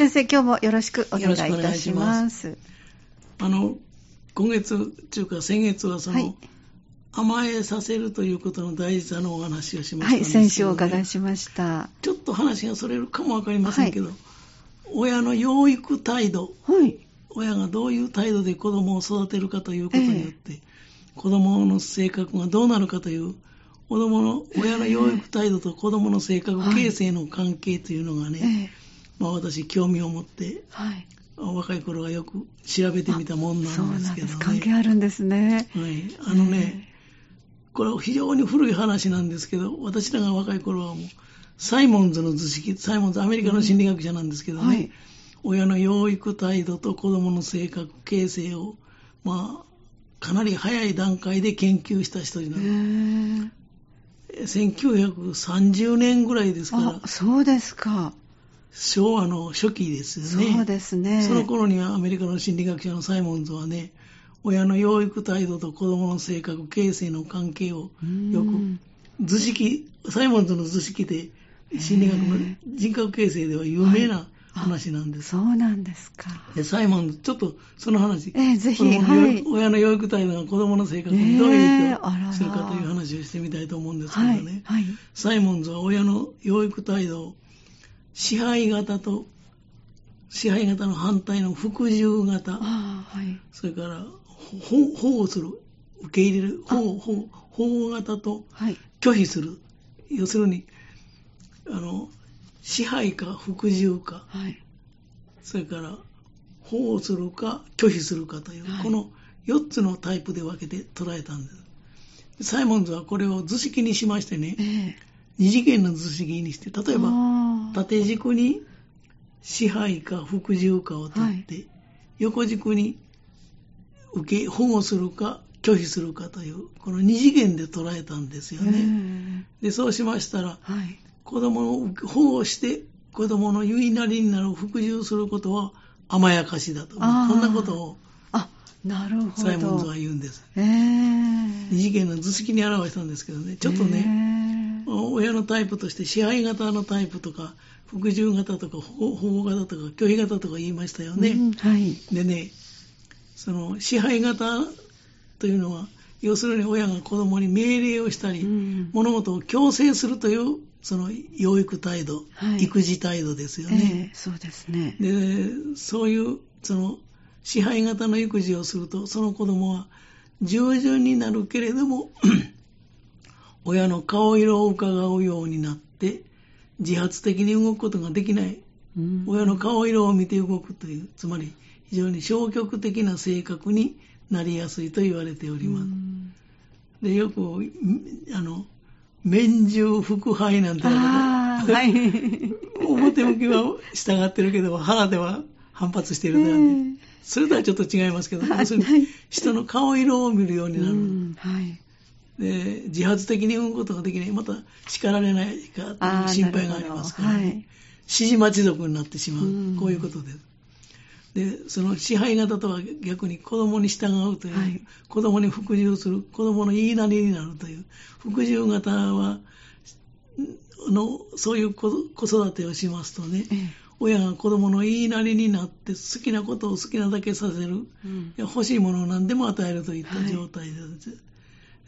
先生、今日もよろしくお願いいたします。あの、今月というか先月はその、はい甘えさせるということの大事さのお話をしましたんはい。先週お伺いしました。ちょっと話がそれるかもわかりませんけど、親の養育態度、はい。親がどういう態度で子供を育てるかということによって、子供の性格がどうなるかという、子供の、親の養育態度と子供の性格形成の関係というのがえね、えまあ私興味を持って、はい。若い頃はよく調べてみたもんなんです。すけどね。関係あるんですね。はい。あのね、これは非常に古い話なんですけど、私らが若い頃はもう、サイモンズの図式、サイモンズ、アメリカの心理学者なんですけどね、はい親の養育態度と子供の性格形成を、まあ、かなり早い段階で研究した人にえなる。え1930年ぐらいですからあ、、そうですか。昭和の初期ですよね。そうですね。その頃にはアメリカの心理学者のサイモンズはね、親の養育態度と子供の性格形成の関係をうんよく図式、サイモンズの図式で心理学の人格形成では有名な話なんです。そうなんですか。でサイモンズ、ちょっとその話、ええぜひはい親の養育態度が子供の性格にどういう影響するかという話をしてみたいと思うんですけどはい。ね。はい。サイモンズは親の養育態度を支配型と支配型の反対の服従型、はい。それからほ保護する、受け入れる、保護保護型とはい。拒否する。要するに、あの、支配か服従か、はい。それから保護するか拒否するかという、はいこの4つのタイプで分けて捉えたんです。サイモンズはこれを図式にしましてねえ、え二次元の図式にして、例えば、縦軸に支配か服従かを取って、横軸に受け保護するか拒否するかというこの二次元で捉えたんですよね。えでそうしましたらえはい。子供を保護して子供の言いなりになる服従することは甘やかしだとこんなことをあ、なるほど。サイモンズは言うんです。ええ二次元の図式に表したんですけどねちょっとね、ね親のタイプとして支配型のタイプとか服従型とか保護型とか拒否型とか言いましたよね。うんはい。でね、その支配型というのは、要するに親が子供に命令をしたり、うん物事を強制するという、その養育態度、はい育児態度ですよえね。えそうですね。で、そういう、その支配型の育児をすると、その子供は従順になるけれども、親の顔色を伺うようになって、自発的に動くことができない。うん親の顔色を見て動くという、つまり非常に消極的な性格になりやすいと言われております。うんで、よく、んあの、面従腹背なんてああ、れはい。て、表向きは従ってるけど、腹では反発しているとかね、それとはちょっと違いますけど、はい要するに人の顔色を見るようになる。うんはい。で自発的に動くことができない。また叱られないかという心配がありますから、ね。なるほど。はい。指示待ち族になってしまう、うん。こういうことです。で、その支配型とは逆に子供に従うという、はい。子供に服従する、子供の言いなりになるという、服従型は、のそういう子子育てをしますとね、ええ。親が子供の言いなりになって好きなことを好きなだけさせる、うん。欲しいものを何でも与えるといった状態です、で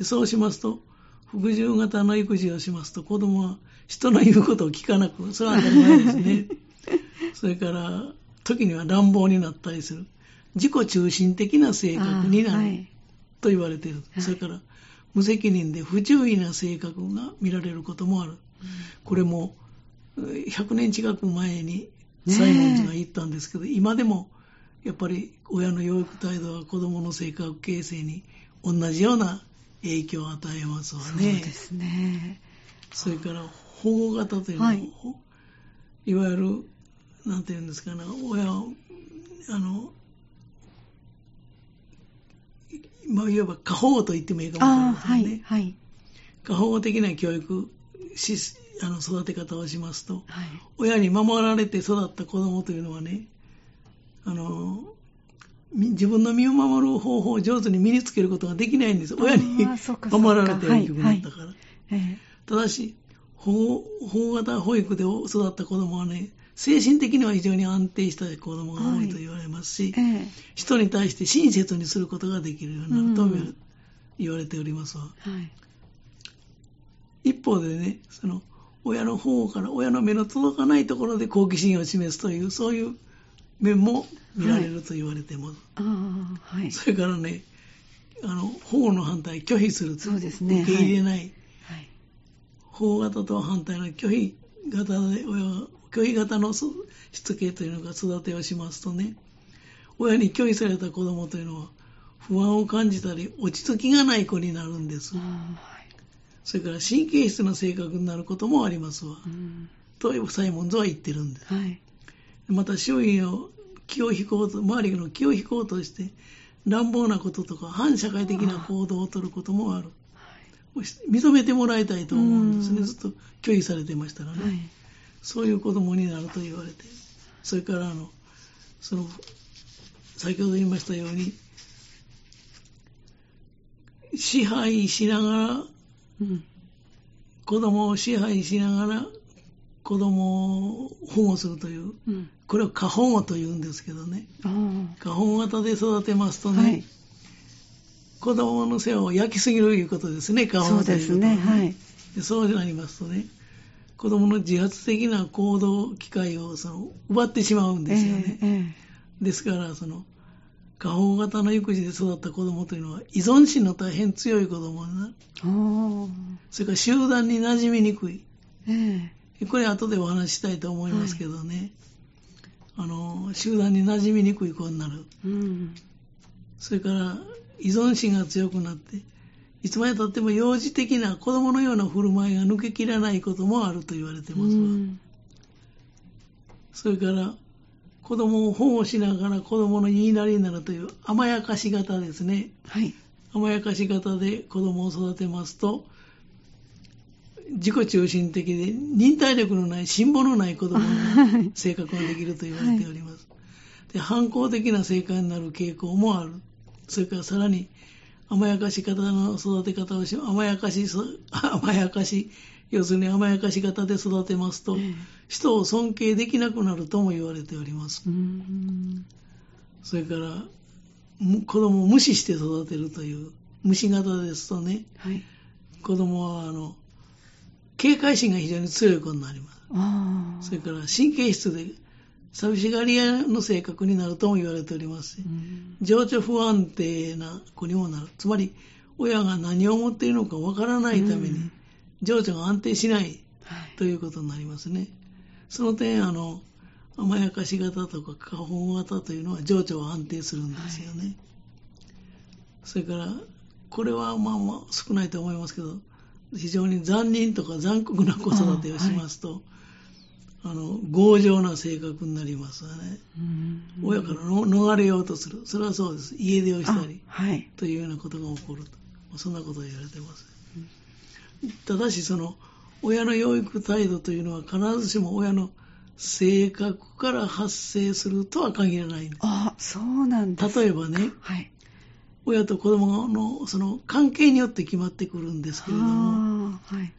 そうしますと、服従型の育児をしますと、子供は人の言うことを聞かなく、それは当たり前ですね。それから、時には乱暴になったりする。自己中心的な性格になるはいと言われている。はいそれから、無責任で不注意な性格が見られることもある。これも、えー100年近く前にねえサイモンズが言ったんですけど、今でもやっぱり親の養育態度は子供の性格形成に同じような影響を与えますわそうね。ですね。それから保護型というのは、はいい、わゆる、なんていうんですかね、親を、あの、まあ、いわば過保護と言ってもいいかもしれませんね。はい、はい。過保護的な教育しあの育て方をしますと、はい。親に守られて育った子供というのはね、あの、み自分の身を守る方法を上手に身につけることができないんです。親に守られて大きくなったから。ええただし、保護型保育で育った子供はね、精神的には非常に安定した子供が多いと言われますし、ええ人に対して親切にすることができるようになるとうん言われておりますわ。はい。一方でね、その親の方から親の目の届かないところで好奇心を示すという、そういう面も見られると言われてます。ああ、はい。それからね、あの保護の反対、拒否するそうですね受け入れない、はい。保護型と反対の拒否型で拒否型のしつけというのが育てをしますとね、親に拒否された子供というのは不安を感じたり落ち着きがない子になるんですはい。それから神経質な性格になることもありますわ。うん。とサイモンズは言ってるんです。はい。また周囲を気を引こうと、周りの気を引こうとして、乱暴なこととか反社会的な行動をとることもある。認めてもらいたいと思うんですね。うんずっと拒否されてましたらね。はい。そういう子供になると言われて、それからあの、その、先ほど言いましたように、支配しながら、うん。子供を支配しながら、子供を保護するという、うん。これを過保護と言うんですけどね。あ過保護型で育てますとあ、ね、はい。子供の世話を焼きすぎるということですね、過保護ということですね。はい。でそうなりますとね、子供の自発的な行動機会をその奪ってしまうんですよね。えええですから、その、過保護型の育児で育った子供というのは依存心の大変強い子供になる。それから集団に馴染みにくい。ええこれ後でお話ししたいと思いますけどね。あの、集団に馴染みにくい子になる。うん。それから依存心が強くなって、いつまでたっても幼児的な子供のような振る舞いが抜けきらないこともあると言われてうますわ。ん。それから子供を保護しながら子供の言いなりになるという甘やかし型ですね。はい。甘やかし型で子供を育てますと、自己中心的で忍耐力のない、辛抱のない子供の性格ができると言われております。で反抗的な性格になる傾向もある。それからさらに甘やかし方の育て方をし、甘やかし、そ 甘やかし、要するに甘やかし方で育てますと、ええ人を尊敬できなくなるとも言われております。うん。それから、む子供を無視して育てるという、無視型ですとね、はい。子供は、あの、警戒心が非常に強い子になります。それから、神経質で、寂しがり屋の性格になるとも言われておりますしう、ん情緒不安定な子にもなる。つまり、親が何を思っているのかわからないためにうん、情緒が安定しないはい。ということになりますね。その点、あの、甘やかし型とか過保護型というのは情緒は安定するんですよね。それから、これはまあまあ少ないと思いますけど、非常に残忍とか残酷な子育てをしますと、あの、強情な性格になりますわね。うん親からの逃れようとする。それはそうです。家出をしたり。あはい。というようなことが起こると。そんなことを言われてます。ただし、その、親の養育態度というのは必ずしも親の性格から発生するとは限らないんであ、そうなんですす。例えばね、はい。親と子供のその関係によって決まってくるんですけれども、はい。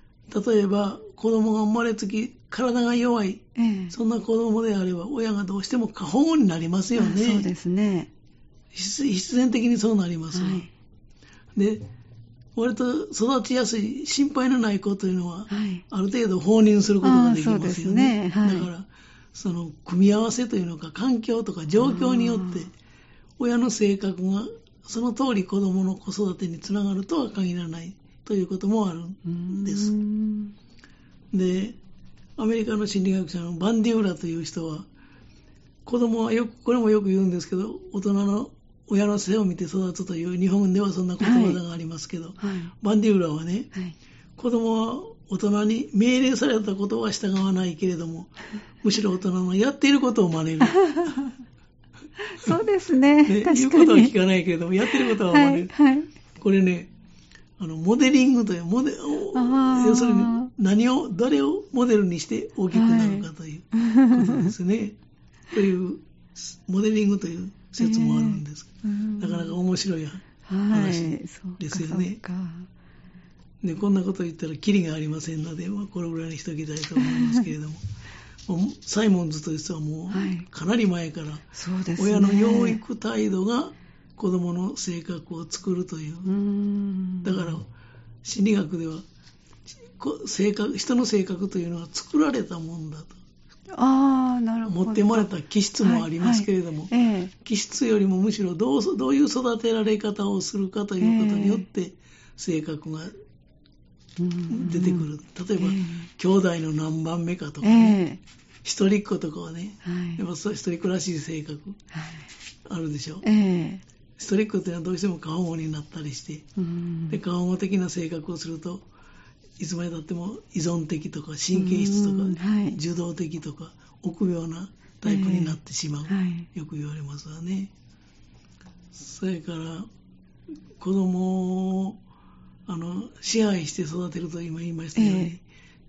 例えば子供が生まれつき体が弱い、ええそんな子供であれば親がどうしても過保護になりますよあそうね。ですね。必必然的にそうなりますわ。はい。で、割と育ちやすい心配のない子というのは、はい。ある程度放任することができますよねね。はいだから、その組み合わせというのか、環境とか状況によって親の性格がその通り子供の子育てにつながるとは限らないということもあるんですで、アメリカの心理学者のバンディウラという人は、子供はよく、これもよく言うんですけど、大人の親の背を見て育つという日本ではそんな言葉がありますけど、はい。バンディウラはね、はい。子供は大人に命令されたことは従わないけれども、むしろ大人のやっていることを真似る。そうですね。ね、言う確かに。ことは聞かないけれども、やってることは真はい。はい。これね、あの、モデリングという、モデ、おあー要するに何を、誰をモデルにして大きくなるかということですね。という、モデリングという説もあるんです。うんなかなか面白い。話ですよねそうかで、こんなこと言ったらキリがありませんので、まあ、これぐらいにしておきたいと思いますけれども。もうサイモンズとしてはもはい、うかなり前から、そうですね。親の養育態度が子供の性格を作るという。だから、心理学では、こ性格人の性格というのは作られたもんだと。ああ、なるほど。持って生まれた気質もありますけれども、はいはいええ気質よりもむしろどうどういう育てられ方をするかということによって性格がうん出てくる。例えば、え兄弟の何番目かとかえね、え一人っ子とかはね、はい。やっぱそう一人っ子らしい性格はい。あるでしょ。ええ。一人っ子っていうのはどうしても過保護になったりして、うん。で過保護的な性格をすると、いつまでたっても依存的とか神経質とうん。かはい。受動的とか臆病なタイプになってしまう。はい。よく言われますわね。それから、子供をあの支配して育てると今言いましたように、え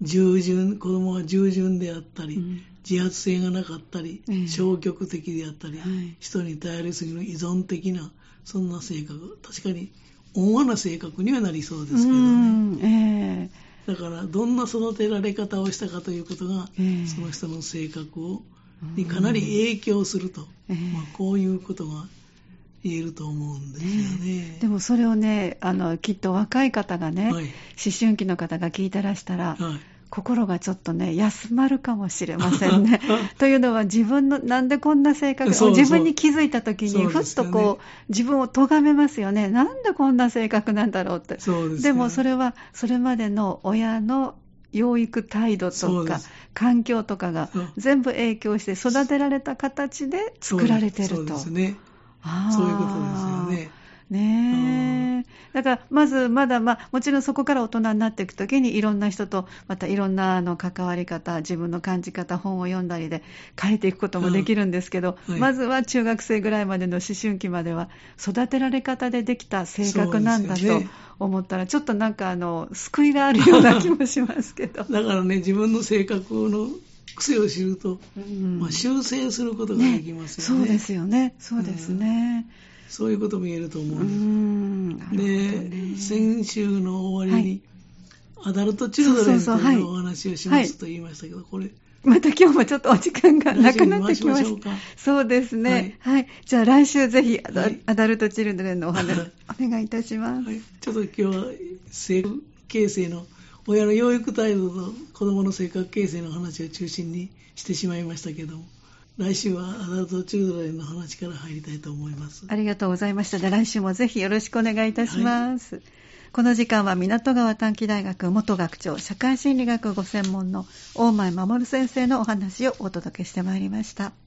従順、子供は従順であったり、うん。自発性がなかったり、ええ。消極的であったり、はい。人に頼りすぎる依存的な、そんな性格、確かに温和な性格にはなりそうですけどね。うんええ。だから、どんな育てられ方をしたかということが、ええ。その人の性格をにかなり影響すると、ええ。まあ、こういうことが言えると思うんですよね。でもそれをねあのきっと若い方がね、はい思春期の方が聞いてらしたら、はい心がちょっとね休まるかもしれませんね。というのは自分のなんでこんな性格そうそう自分に気づいた時にふっとこう自分を咎めますよねなんでこんな性格なんだろうって。そうですよでもそれはそれまでの親の養育態度とか環境とかが全部影響して育てられた形で作られてると。そうですね。そういうことですよね。ねえ、だからまずまだ、まあ、もちろんそこから大人になっていくときにいろんな人とまたいろんなあの関わり方自分の感じ方本を読んだりで変えていくこともできるんですけど、うんはいまずは中学生ぐらいまでの思春期までは育てられ方でできた性格なんだと思ったら、ちょっとなんかあの救いがあるような気もしますけど。だからね、自分の性格の癖を知ると、うん。まあ、修正することができますよね。そうですよね、そうですね。そういうことも言えると思う。うん。でね。先週の終わりに、アダルトチルドレンといい。うお話をしますと言いましたけど、これ、また今日もちょっとお時間がなくなってきまし。来週に回しそうですね。はい。じゃあ来週ぜひアダ,、はい。アダルトチルドレンのお話は いお願いいたします。はい、ちょっと今日は性格形成の親の養育態度と子供の性格形成の話を中心にしてしまいましたけども来週はアダルトチルドレンの話から入りたいと思いますありがとうございました。で来週もぜひよろしくお願いいたします。この時間は港川短期大学元学長社会心理学ご専門の大前守先生のお話をお届けしてまいりました。